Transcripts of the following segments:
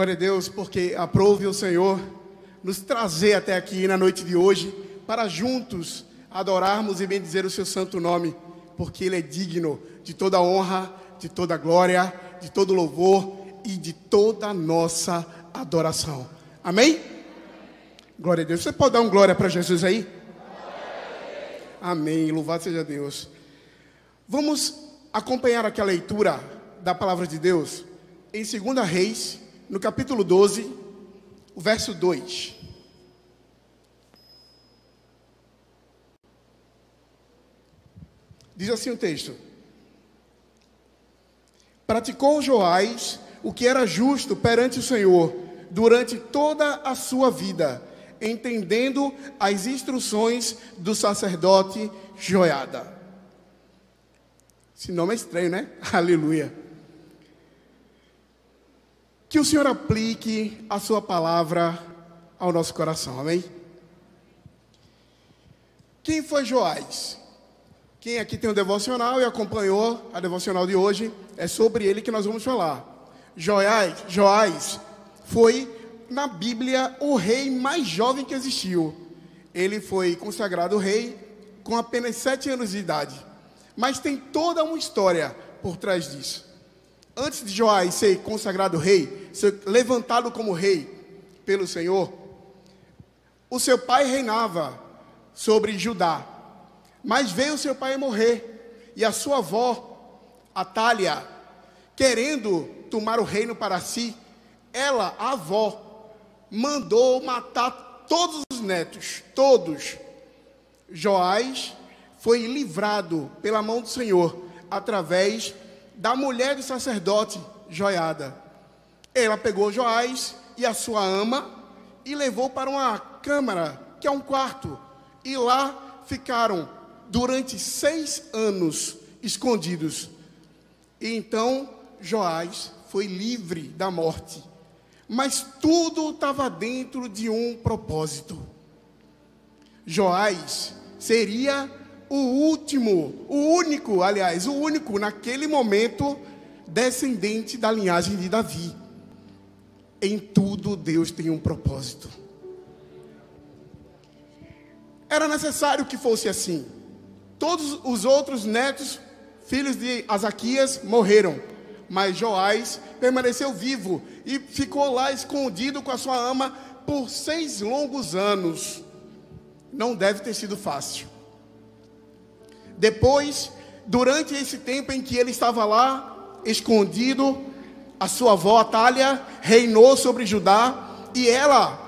Glória a Deus, porque aprove o Senhor nos trazer até aqui na noite de hoje para juntos adorarmos e bendizer o seu santo nome, porque ele é digno de toda honra, de toda glória, de todo louvor e de toda nossa adoração. Amém? Glória a Deus. Você pode dar um glória para Jesus aí? Amém. Louvado seja Deus. Vamos acompanhar aqui a leitura da palavra de Deus em 2 Reis, no capítulo 12, o verso 2. Diz assim o texto: Praticou Joás o que era justo perante o Senhor durante toda a sua vida, entendendo as instruções do sacerdote Joiada. Esse nome é estranho, né? Aleluia. Que o Senhor aplique a sua palavra ao nosso coração, amém? Quem foi Joás? Quem aqui tem o um devocional e acompanhou a devocional de hoje, é sobre ele que nós vamos falar. Joás, Joás foi, na Bíblia, o rei mais jovem que existiu. Ele foi consagrado rei com apenas sete anos de idade. Mas tem toda uma história por trás disso antes de Joás ser consagrado rei, ser levantado como rei pelo Senhor, o seu pai reinava sobre Judá. Mas veio seu pai morrer, e a sua avó, Atália, querendo tomar o reino para si, ela, a avó, mandou matar todos os netos, todos. Joás foi livrado pela mão do Senhor através da mulher do sacerdote Joiada. Ela pegou Joás e a sua ama e levou para uma câmara, que é um quarto, e lá ficaram durante seis anos escondidos. E então Joás foi livre da morte. Mas tudo estava dentro de um propósito. Joás seria o último, o único, aliás, o único naquele momento descendente da linhagem de Davi. Em tudo Deus tem um propósito. Era necessário que fosse assim. Todos os outros netos, filhos de Asaquias, morreram, mas Joás permaneceu vivo e ficou lá escondido com a sua ama por seis longos anos. Não deve ter sido fácil. Depois, durante esse tempo em que ele estava lá, escondido, a sua avó Atália reinou sobre Judá e ela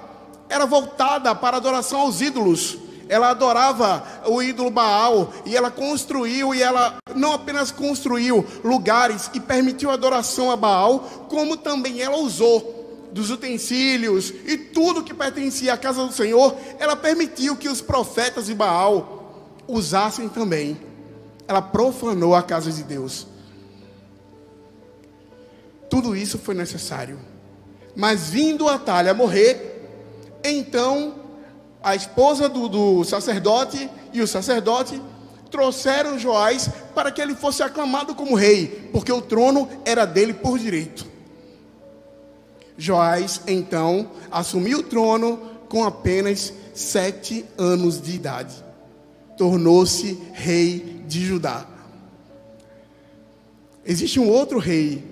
era voltada para adoração aos ídolos. Ela adorava o ídolo Baal e ela construiu e ela não apenas construiu lugares e permitiu adoração a Baal, como também ela usou dos utensílios e tudo que pertencia à casa do Senhor, ela permitiu que os profetas de Baal usassem também. Ela profanou a casa de Deus. Tudo isso foi necessário. Mas vindo a Talha morrer, então a esposa do, do sacerdote e o sacerdote trouxeram Joás para que ele fosse aclamado como rei, porque o trono era dele por direito. Joás então assumiu o trono com apenas sete anos de idade tornou-se rei de Judá. Existe um outro rei,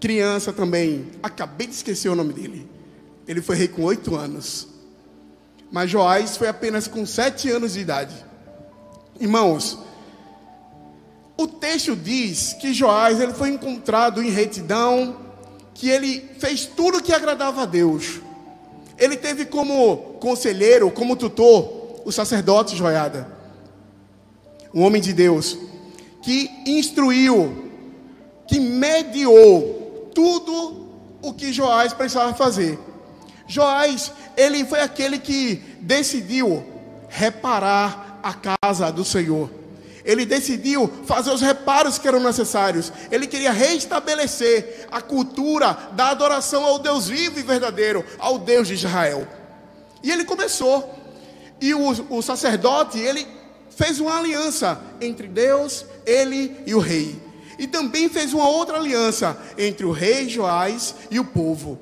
criança também, acabei de esquecer o nome dele. Ele foi rei com oito anos. Mas Joás foi apenas com sete anos de idade. Irmãos, o texto diz que Joás ele foi encontrado em retidão, que ele fez tudo que agradava a Deus. Ele teve como conselheiro, como tutor, o sacerdote Joiada, um homem de Deus, que instruiu, que mediou tudo o que Joás precisava fazer. Joás, ele foi aquele que decidiu reparar a casa do Senhor. Ele decidiu fazer os reparos que eram necessários. Ele queria restabelecer a cultura da adoração ao Deus vivo e verdadeiro, ao Deus de Israel. E ele começou. E o, o sacerdote, ele fez uma aliança entre Deus, ele e o rei. E também fez uma outra aliança entre o rei Joás e o povo.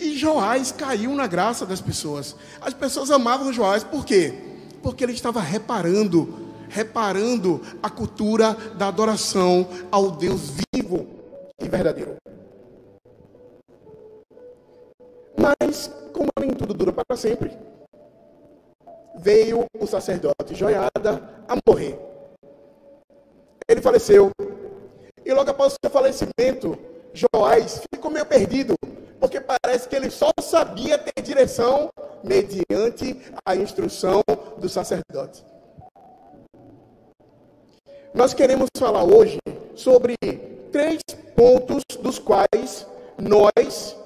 E Joás caiu na graça das pessoas. As pessoas amavam Joás, por quê? Porque ele estava reparando, reparando a cultura da adoração ao Deus vivo e verdadeiro. Mas, como nem tudo dura para sempre, veio o sacerdote Joiada a morrer. Ele faleceu. E logo após o seu falecimento, Joás ficou meio perdido, porque parece que ele só sabia ter direção mediante a instrução do sacerdote. Nós queremos falar hoje sobre três pontos dos quais nós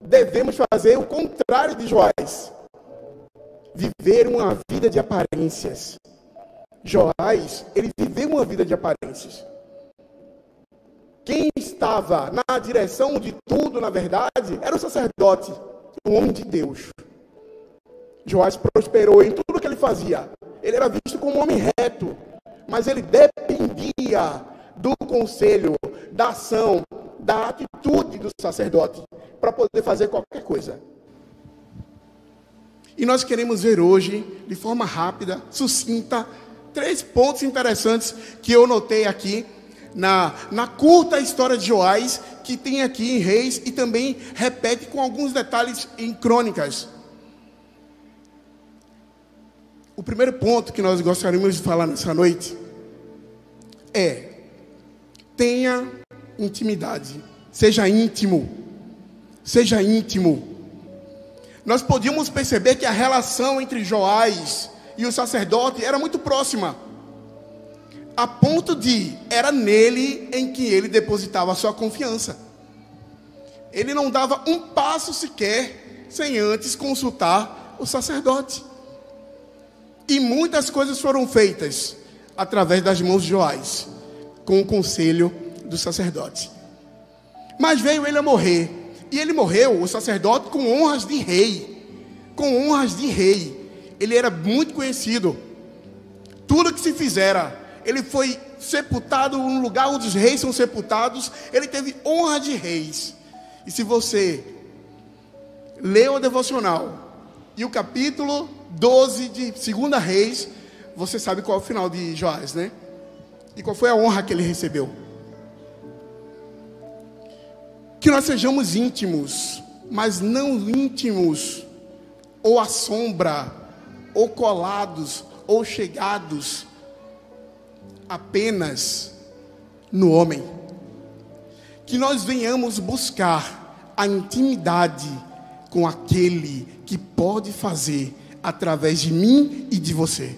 devemos fazer o contrário de Joás. Viver uma vida de aparências. Joás, ele viveu uma vida de aparências. Quem estava na direção de tudo, na verdade, era o sacerdote, o homem de Deus. Joás prosperou em tudo que ele fazia. Ele era visto como um homem reto, mas ele dependia do conselho, da ação, da atitude do sacerdote para poder fazer qualquer coisa. E nós queremos ver hoje, de forma rápida, sucinta, três pontos interessantes que eu notei aqui na, na curta história de Joás, que tem aqui em Reis e também repete com alguns detalhes em Crônicas. O primeiro ponto que nós gostaríamos de falar nessa noite é: tenha intimidade, seja íntimo, seja íntimo. Nós podíamos perceber que a relação entre Joás e o sacerdote era muito próxima a ponto de era nele em que ele depositava a sua confiança. Ele não dava um passo sequer sem antes consultar o sacerdote. E muitas coisas foram feitas através das mãos de Joás, com o conselho do sacerdote. Mas veio ele a morrer, e ele morreu, o sacerdote, com honras de rei. Com honras de rei. Ele era muito conhecido. Tudo que se fizera ele foi sepultado no lugar onde os reis são sepultados, ele teve honra de reis. E se você lê o devocional e o capítulo 12 de 2 Reis, você sabe qual é o final de Joás, né? E qual foi a honra que ele recebeu. Que nós sejamos íntimos, mas não íntimos, ou à sombra, ou colados, ou chegados apenas no homem. Que nós venhamos buscar a intimidade com aquele que pode fazer através de mim e de você.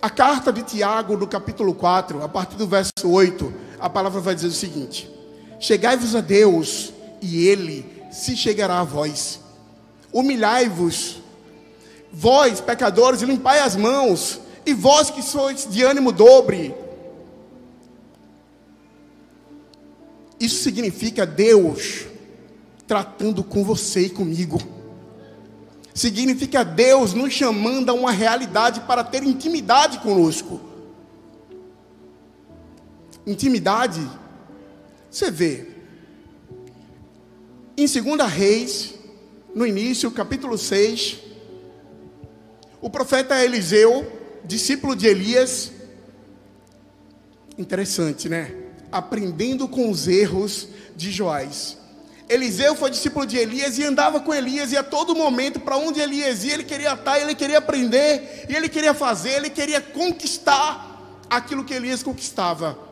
A carta de Tiago, no capítulo 4, a partir do verso 8, a palavra vai dizer o seguinte: Chegai-vos a Deus, e Ele se chegará a vós. Humilhai-vos, vós, pecadores, limpai as mãos, e vós que sois de ânimo dobre. Isso significa Deus tratando com você e comigo. Significa Deus nos chamando a uma realidade para ter intimidade conosco. Intimidade, você vê. Em 2 Reis, no início, capítulo 6, o profeta Eliseu discípulo de Elias, interessante, né? Aprendendo com os erros de Joás. Eliseu foi discípulo de Elias e andava com Elias, e a todo momento, para onde Elias ia, ele queria estar, ele queria aprender, e ele queria fazer, ele queria conquistar aquilo que Elias conquistava.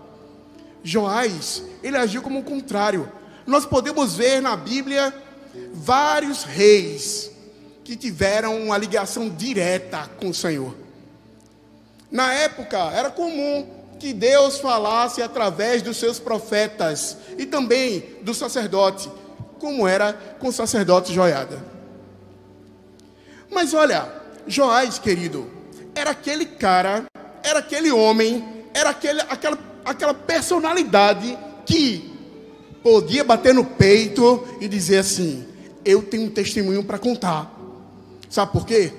Joás, ele agiu como o contrário. Nós podemos ver na Bíblia vários reis que tiveram uma ligação direta com o Senhor. Na época, era comum que Deus falasse através dos seus profetas e também do sacerdote, como era com o sacerdote Joiada. Mas olha, Joás, querido, era aquele cara, era aquele homem, era aquele, aquela, aquela personalidade que podia bater no peito e dizer assim: Eu tenho um testemunho para contar. Sabe por quê?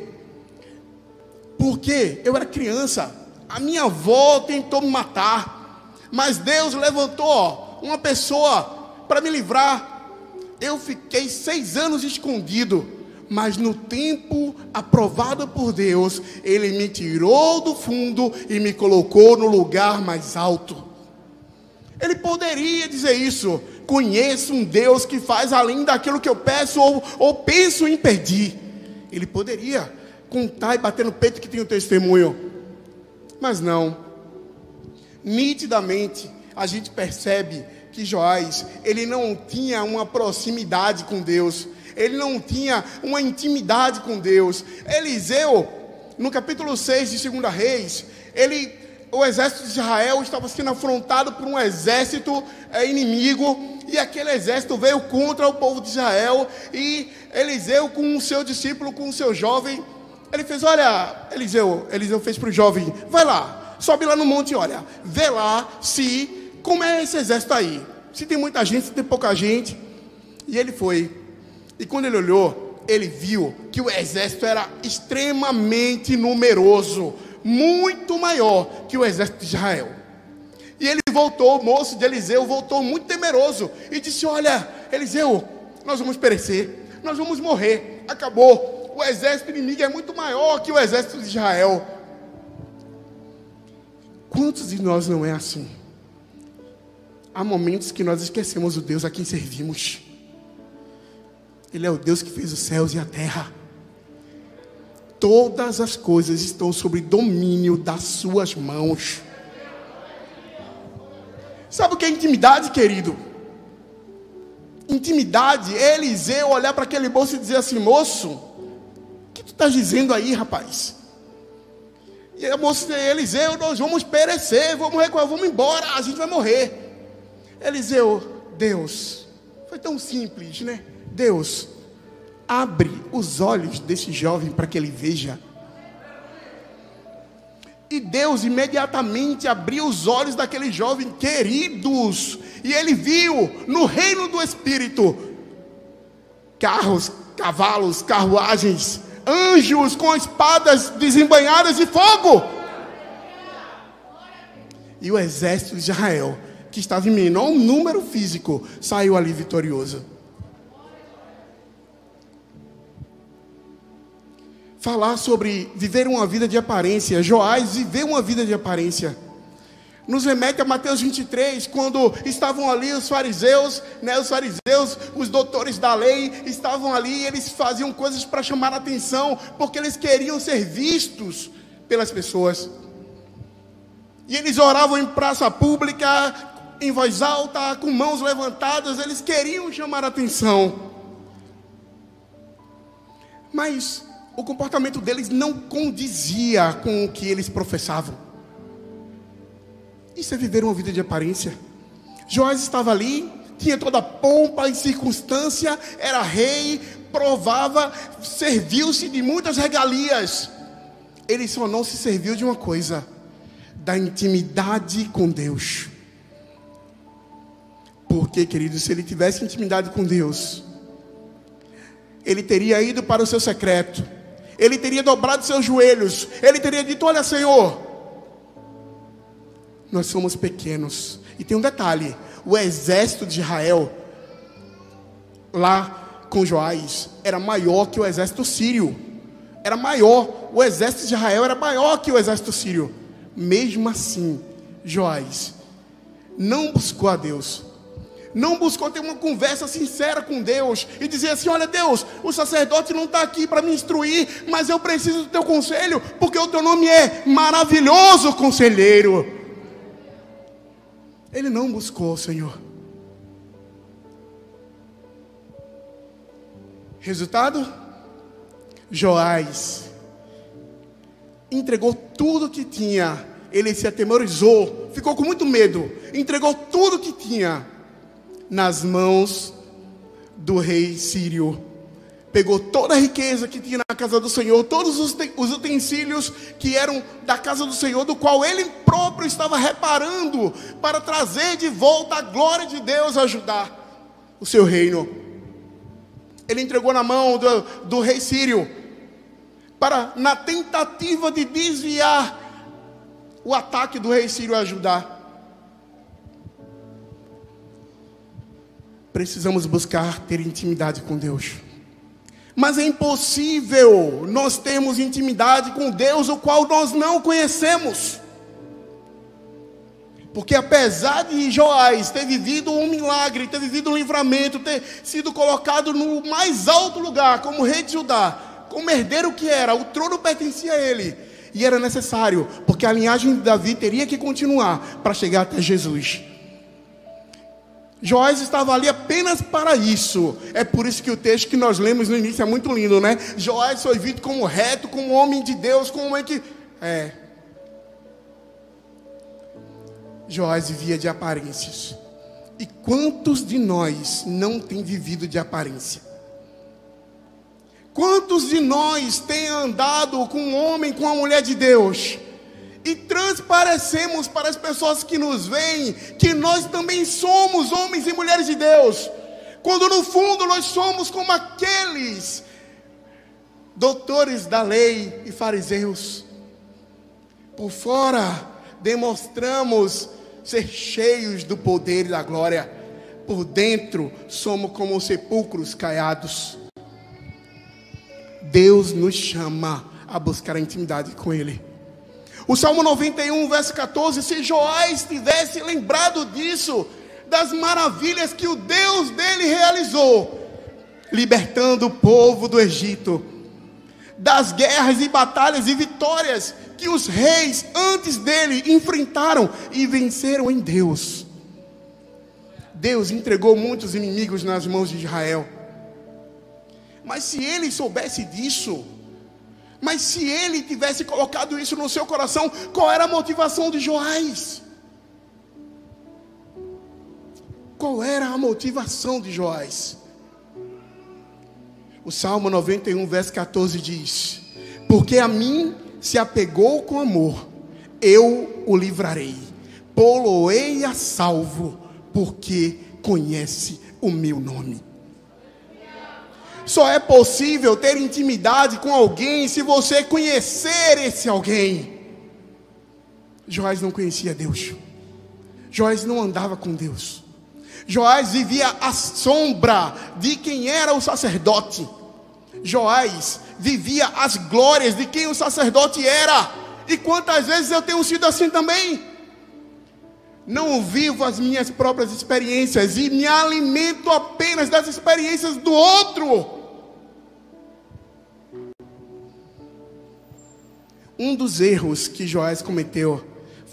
Porque eu era criança, a minha avó tentou me matar, mas Deus levantou uma pessoa para me livrar. eu fiquei seis anos escondido, mas no tempo aprovado por Deus, Ele me tirou do fundo e me colocou no lugar mais alto. Ele poderia dizer isso. Conheço um Deus que faz além daquilo que eu peço ou, ou penso em pedir. Ele poderia contar e bater no peito que tem o testemunho. Mas não. Nitidamente, a gente percebe que Joás, ele não tinha uma proximidade com Deus. Ele não tinha uma intimidade com Deus. Eliseu, no capítulo 6 de 2 Reis, ele o exército de Israel estava sendo afrontado por um exército é, inimigo, e aquele exército veio contra o povo de Israel, e Eliseu, com o seu discípulo, com o seu jovem, ele fez: Olha, Eliseu, Eliseu fez para o jovem: Vai lá, sobe lá no monte e olha, vê lá se, como é esse exército aí, se tem muita gente, se tem pouca gente. E ele foi, e quando ele olhou, ele viu que o exército era extremamente numeroso muito maior que o exército de Israel. E ele voltou, o moço de Eliseu voltou muito temeroso e disse: Olha, Eliseu, nós vamos perecer, nós vamos morrer, acabou. O exército inimigo é muito maior que o exército de Israel. Quantos de nós não é assim? Há momentos que nós esquecemos o Deus a quem servimos. Ele é o Deus que fez os céus e a terra todas as coisas estão sob domínio das suas mãos. Sabe o que é intimidade, querido? Intimidade é Eliseu olhar para aquele moço e dizer assim: moço, o que tu estás dizendo aí, rapaz? E a moça disse: Eliseu, nós vamos perecer, vamos recuar, vamos embora, a gente vai morrer. Eliseu, Deus, foi tão simples, né? Deus, abre os olhos desse jovem para que ele veja. E Deus imediatamente abriu os olhos daquele jovem, queridos, e ele viu no reino do Espírito carros, cavalos, carruagens, anjos com espadas desembanhadas de fogo. E o exército de Israel, que estava em menor número físico, saiu ali vitorioso. Falar sobre viver uma vida de aparência. Joás viveu uma vida de aparência. Nos remete a Mateus 23, quando estavam ali os fariseus, né, os fariseus, os doutores da lei, estavam ali e eles faziam coisas para chamar a atenção, porque eles queriam ser vistos pelas pessoas. E eles oravam em praça pública, em voz alta, com mãos levantadas, eles queriam chamar a atenção. Mas o comportamento deles não condizia com o que eles professavam. Isso é viver uma vida de aparência. Joás estava ali, tinha toda a pompa e circunstância, era rei, provava, serviu-se de muitas regalias. Ele só não se serviu de uma coisa: da intimidade com Deus. Porque, querido, se ele tivesse intimidade com Deus, ele teria ido para o seu secreto ele teria dobrado seus joelhos, ele teria dito: Olha, Senhor, nós somos pequenos. E tem um detalhe: o exército de Israel, lá com Joás, era maior que o exército sírio. Era maior, o exército de Israel era maior que o exército sírio. Mesmo assim, Joás não buscou a Deus, não buscou ter uma conversa sincera com Deus e dizer assim: Olha, Deus, o sacerdote não está aqui para me instruir, mas eu preciso do teu conselho, porque o teu nome é maravilhoso conselheiro. Ele não buscou, Senhor. Resultado? Joás entregou tudo que tinha, ele se atemorizou, ficou com muito medo, entregou tudo que tinha nas mãos do rei sírio. Pegou toda a riqueza que tinha na casa do Senhor, todos os, utensílios que eram da casa do Senhor, do qual ele próprio estava reparando para trazer de volta a glória de Deus a ajudar o seu reino. Ele entregou na mão do, do rei sírio, para, na tentativa de desviar o ataque do rei sírio a ajudar. Precisamos buscar ter intimidade com Deus. Mas é impossível nós termos intimidade com Deus, o qual nós não conhecemos. Porque apesar de Joás ter vivido um milagre, ter vivido um livramento, ter sido colocado no mais alto lugar, como rei de Judá, como herdeiro que era, o trono pertencia a ele. E era necessário, porque a linhagem de Davi teria que continuar para chegar até Jesus. Joás estava ali apenas para isso. É por isso que o texto que nós lemos no início é muito lindo, né? Joás foi visto como reto, como homem de Deus, como homem que. É. Joás vivia de aparências. E quantos de nós não tem vivido de aparência? Quantos de nós tem andado com um homem, com uma mulher de Deus? E transparecemos para as pessoas que nos veem que nós também somos homens e mulheres de Deus, quando no fundo nós somos como aqueles doutores da lei e fariseus. Por fora demonstramos ser cheios do poder e da glória, por dentro somos como sepulcros caiados. Deus nos chama a buscar a intimidade com Ele. O Salmo 91, verso 14: se Joás tivesse lembrado disso, das maravilhas que o Deus dele realizou, libertando o povo do Egito, das guerras e batalhas e vitórias que os reis antes dele enfrentaram e venceram em Deus. Deus entregou muitos inimigos nas mãos de Israel. Mas se ele soubesse disso, mas se ele tivesse colocado isso no seu coração, qual era a motivação de Joás? Qual era a motivação de Joás? O Salmo 91, verso 14 diz: Porque a mim se apegou com amor, eu o livrarei, poloei a salvo, porque conhece o meu nome. Só é possível ter intimidade com alguém se você conhecer esse alguém. Joás não conhecia Deus. Joás não andava com Deus. Joás vivia à sombra de quem era o sacerdote. Joás vivia as glórias de quem o sacerdote era. E quantas vezes eu tenho sido assim também? Não vivo as minhas próprias experiências e me alimento apenas das experiências do outro. Um dos erros que Joás cometeu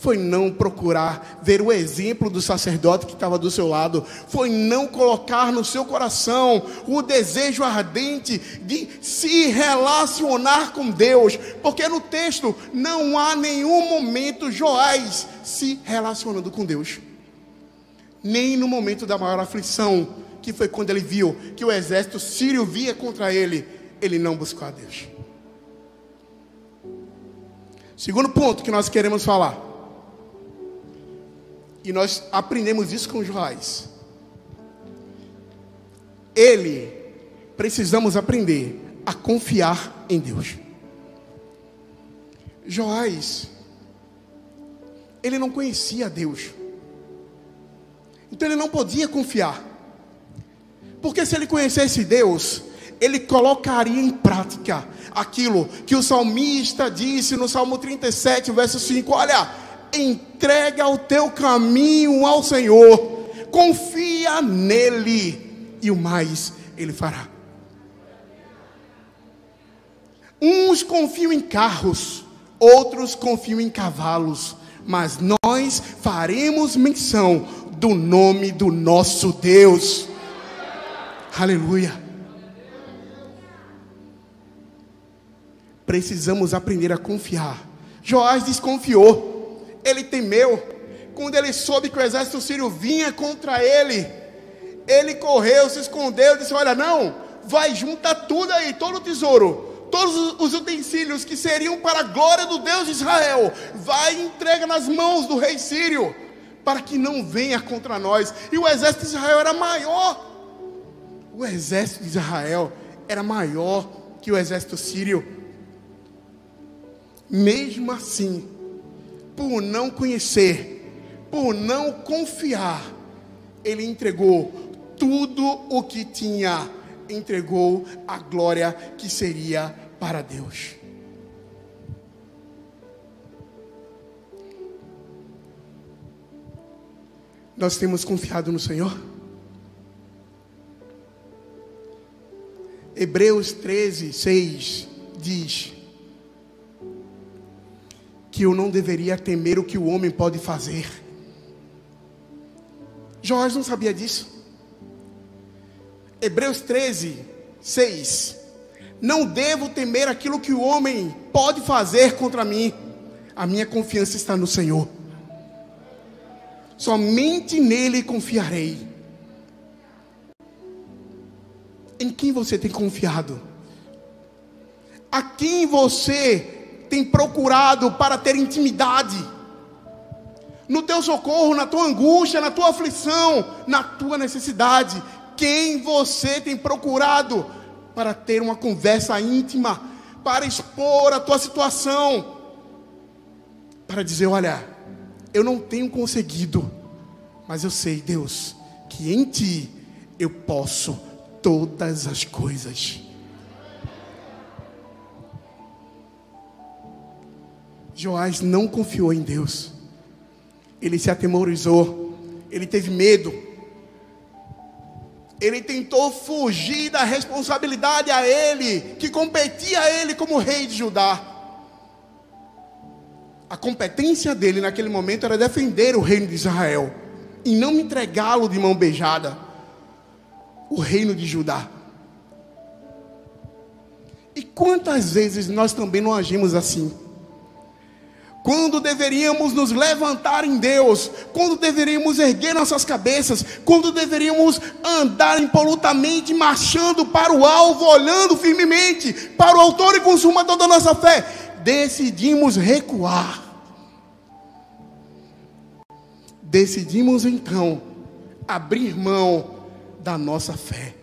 foi não procurar ver o exemplo do sacerdote que estava do seu lado, foi não colocar no seu coração o desejo ardente de se relacionar com Deus, porque no texto não há nenhum momento Joás se relacionando com Deus, nem no momento da maior aflição, que foi quando ele viu que o exército sírio via contra ele, ele não buscou a Deus. Segundo ponto que nós queremos falar. E nós aprendemos isso com Joás. Ele, precisamos aprender a confiar em Deus. Joás, ele não conhecia Deus. Então ele não podia confiar. Porque se ele conhecesse Deus, ele colocaria em prática aquilo que o salmista disse no Salmo 37, verso 5: Olha, entrega o teu caminho ao Senhor, confia nele, e o mais ele fará. Uns confiam em carros, outros confiam em cavalos, mas nós faremos menção do nome do nosso Deus. Aleluia. Precisamos aprender a confiar. Joás desconfiou, ele temeu. Quando ele soube que o exército sírio vinha contra ele, ele correu, se escondeu, disse: Olha, não, vai, junta tudo aí, todo o tesouro, todos os utensílios que seriam para a glória do Deus de Israel, vai e entrega nas mãos do rei sírio, para que não venha contra nós. E o exército de Israel era maior. O exército de Israel era maior que o exército sírio. Mesmo assim, por não conhecer, por não confiar, ele entregou tudo o que tinha, entregou a glória que seria para Deus. Nós temos confiado no Senhor? Hebreus 13, 6 diz que eu não deveria temer o que o homem pode fazer. Jorge não sabia disso. Hebreus 13, 6. Não devo temer aquilo que o homem pode fazer contra mim. A minha confiança está no Senhor. Somente nele confiarei. Em quem você tem confiado? A quem você tem procurado para ter intimidade? No teu socorro, na tua angústia, na tua aflição, na tua necessidade. Quem você tem procurado para ter uma conversa íntima, para expor a tua situação, para dizer: olha, eu não tenho conseguido, mas eu sei, Deus, que em Ti eu posso todas as coisas. Joás não confiou em Deus, ele se atemorizou, ele teve medo, ele tentou fugir da responsabilidade a ele, que competia a ele como rei de Judá. A competência dele naquele momento era defender o reino de Israel e não entregá-lo de mão beijada o reino de Judá. E quantas vezes nós também não agimos assim? Quando deveríamos nos levantar em Deus, quando deveríamos erguer nossas cabeças, quando deveríamos andar impolutamente, marchando para o alvo, olhando firmemente para o Autor e Consumador da nossa fé, decidimos recuar. Decidimos então abrir mão da nossa fé.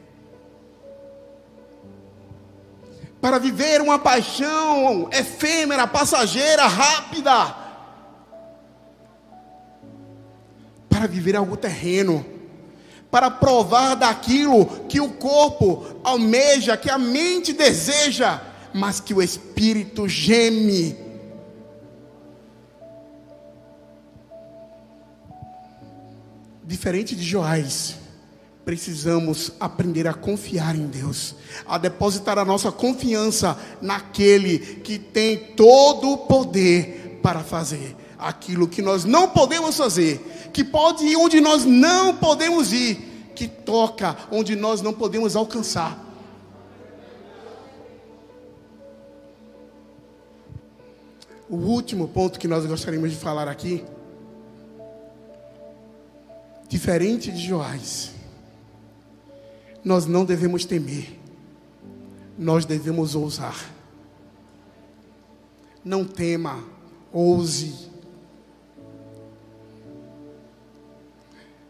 Para viver uma paixão efêmera, passageira, rápida. Para viver algo terreno. Para provar daquilo que o corpo almeja, que a mente deseja, mas que o espírito geme. Diferente de Joás precisamos aprender a confiar em Deus, a depositar a nossa confiança naquele que tem todo o poder para fazer aquilo que nós não podemos fazer, que pode ir onde nós não podemos ir, que toca onde nós não podemos alcançar. O último ponto que nós gostaríamos de falar aqui, diferente de Joás, nós não devemos temer, nós devemos ousar. Não tema, ouse.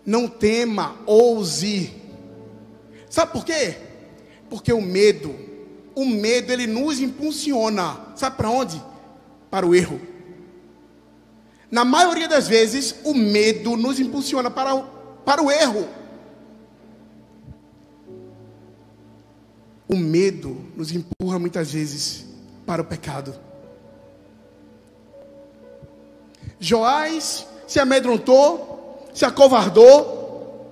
Não tema, ouse. Sabe por quê? Porque o medo, o medo ele nos impulsiona. Sabe para onde? Para o erro. Na maioria das vezes, o medo nos impulsiona para o, para o erro. O medo nos empurra muitas vezes para o pecado. Joás se amedrontou, se acovardou.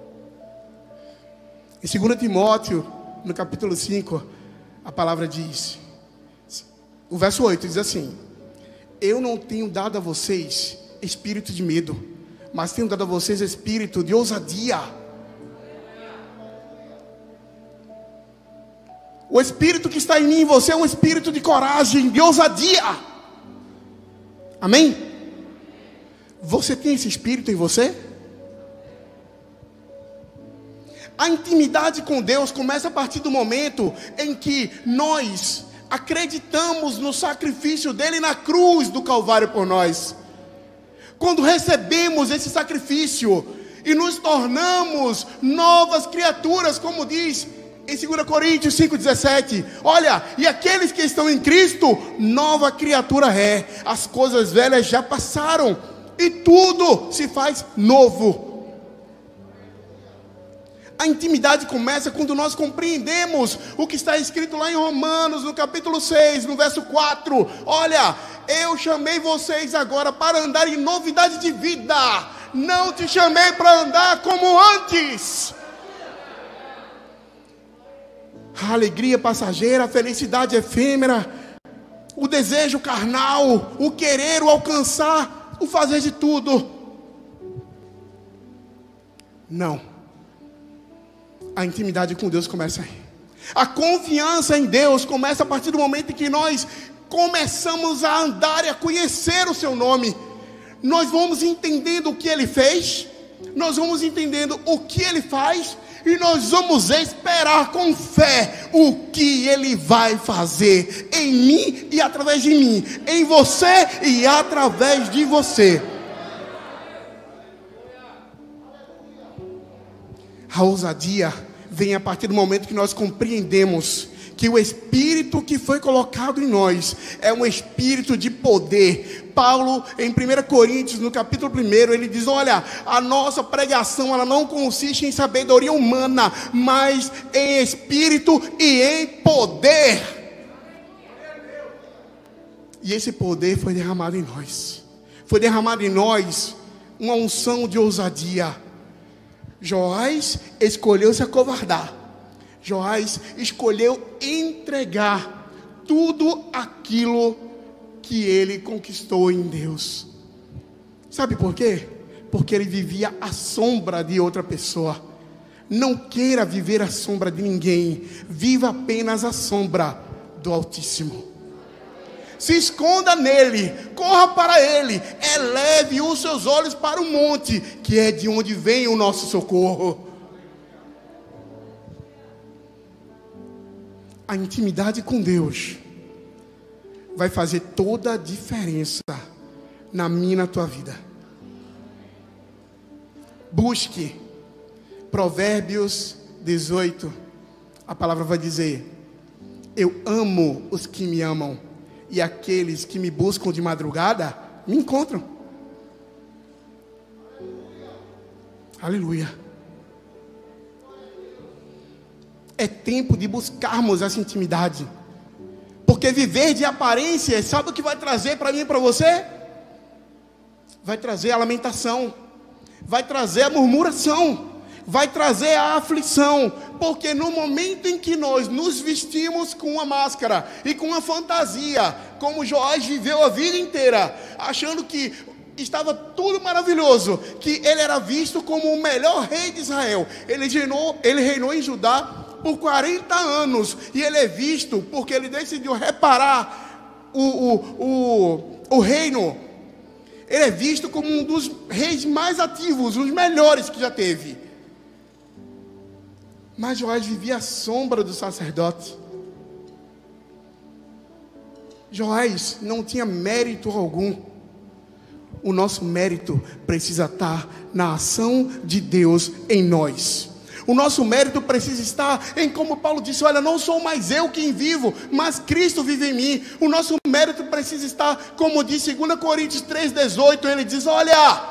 Em 2 Timóteo, no capítulo 5, a palavra diz, o verso 8 diz assim: Eu não tenho dado a vocês espírito de medo, mas tenho dado a vocês espírito de ousadia O espírito que está em mim e você é um espírito de coragem, de ousadia. Amém? Você tem esse espírito em você? A intimidade com Deus começa a partir do momento em que nós acreditamos no sacrifício dele na cruz do Calvário por nós. Quando recebemos esse sacrifício e nos tornamos novas criaturas, como diz em 2 Coríntios 5,17: Olha, e aqueles que estão em Cristo, nova criatura é, as coisas velhas já passaram, e tudo se faz novo. A intimidade começa quando nós compreendemos o que está escrito lá em Romanos, no capítulo 6, no verso 4. Olha, eu chamei vocês agora para andar em novidade de vida. Não te chamei para andar como antes. A alegria passageira, a felicidade efêmera, o desejo carnal, o querer, o alcançar, o fazer de tudo. Não a intimidade com Deus começa aí. A confiança em Deus começa a partir do momento em que nós começamos a andar e a conhecer o seu nome. Nós vamos entendendo o que ele fez, nós vamos entendendo o que ele faz e nós vamos esperar com fé o que ele vai fazer em mim e através de mim, em você e através de você. A ousadia vem a partir do momento que nós compreendemos que o espírito que foi colocado em nós é um espírito de poder. Paulo, em 1 Coríntios, no capítulo 1, ele diz: Olha, a nossa pregação ela não consiste em sabedoria humana, mas em espírito e em poder. E esse poder foi derramado em nós. Foi derramado em nós uma unção de ousadia Joás escolheu se acovardar. Joás escolheu entregar tudo aquilo que ele conquistou em Deus. Sabe por quê? Porque ele vivia à sombra de outra pessoa. Não queira viver à sombra de ninguém, viva apenas à sombra do Altíssimo se esconda nele, corra para ele, eleve os seus olhos para o monte, que é de onde vem o nosso socorro. A intimidade com Deus vai fazer toda a diferença na minha e na tua vida. Busque Provérbios 18. A palavra vai dizer: Eu amo os que me amam e aqueles que me buscam de madrugada me encontram. Aleluia. É tempo de buscarmos essa intimidade. Porque viver de aparência, sabe o que vai trazer para mim e para você? Vai trazer a lamentação, vai trazer a murmuração vai trazer a aflição, porque no momento em que nós nos vestimos com uma máscara e com uma fantasia, como Joás viveu a vida inteira, achando que estava tudo maravilhoso, que ele era visto como o melhor rei de Israel. Ele reinou, ele reinou em Judá por 40 anos, e ele é visto porque ele decidiu reparar o, o, o, o reino. Ele é visto como um dos reis mais ativos, dos melhores que já teve. Mas Joás vivia à sombra do sacerdote. Joás não tinha mérito algum. O nosso mérito precisa estar na ação de Deus em nós. O nosso mérito precisa estar em como Paulo disse: Olha, não sou mais eu quem vivo, mas Cristo vive em mim. O nosso mérito precisa estar, como diz 2 Coríntios 3,18, ele diz: Olha,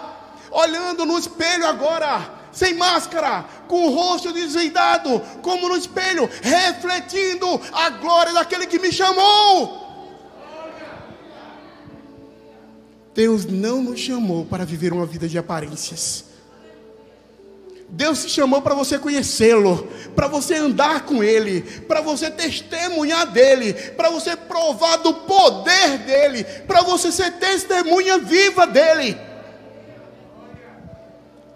olhando no espelho agora, sem máscara, com o rosto desvendado, como no espelho, refletindo a glória daquele que me chamou. Deus não nos chamou para viver uma vida de aparências. Deus te chamou para você conhecê-lo, para você andar com Ele, para você testemunhar dele, para você provar do poder dele, para você ser testemunha viva dele.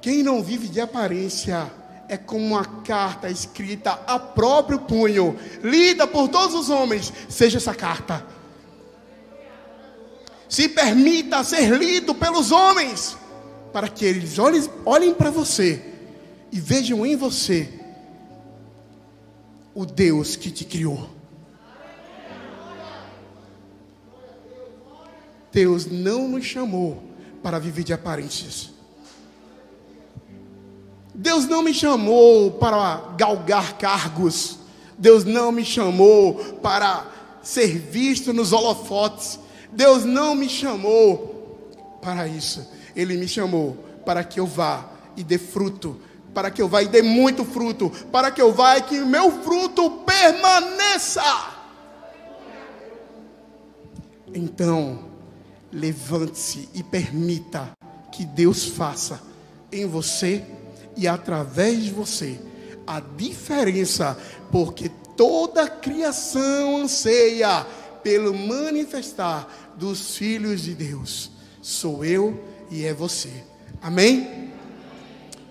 Quem não vive de aparência é como uma carta escrita a próprio punho, lida por todos os homens. Seja essa carta. Se permita ser lido pelos homens, para que eles olhem, olhem para você e vejam em você o Deus que te criou. Deus não nos chamou para viver de aparências. Deus não me chamou para galgar cargos. Deus não me chamou para ser visto nos holofotes. Deus não me chamou para isso. Ele me chamou para que eu vá e dê fruto para que eu vá e dê muito fruto, para que eu vá e que meu fruto permaneça. Então, levante-se e permita que Deus faça em você e através de você a diferença, porque toda a criação anseia pelo manifestar dos filhos de Deus. Sou eu e é você. Amém?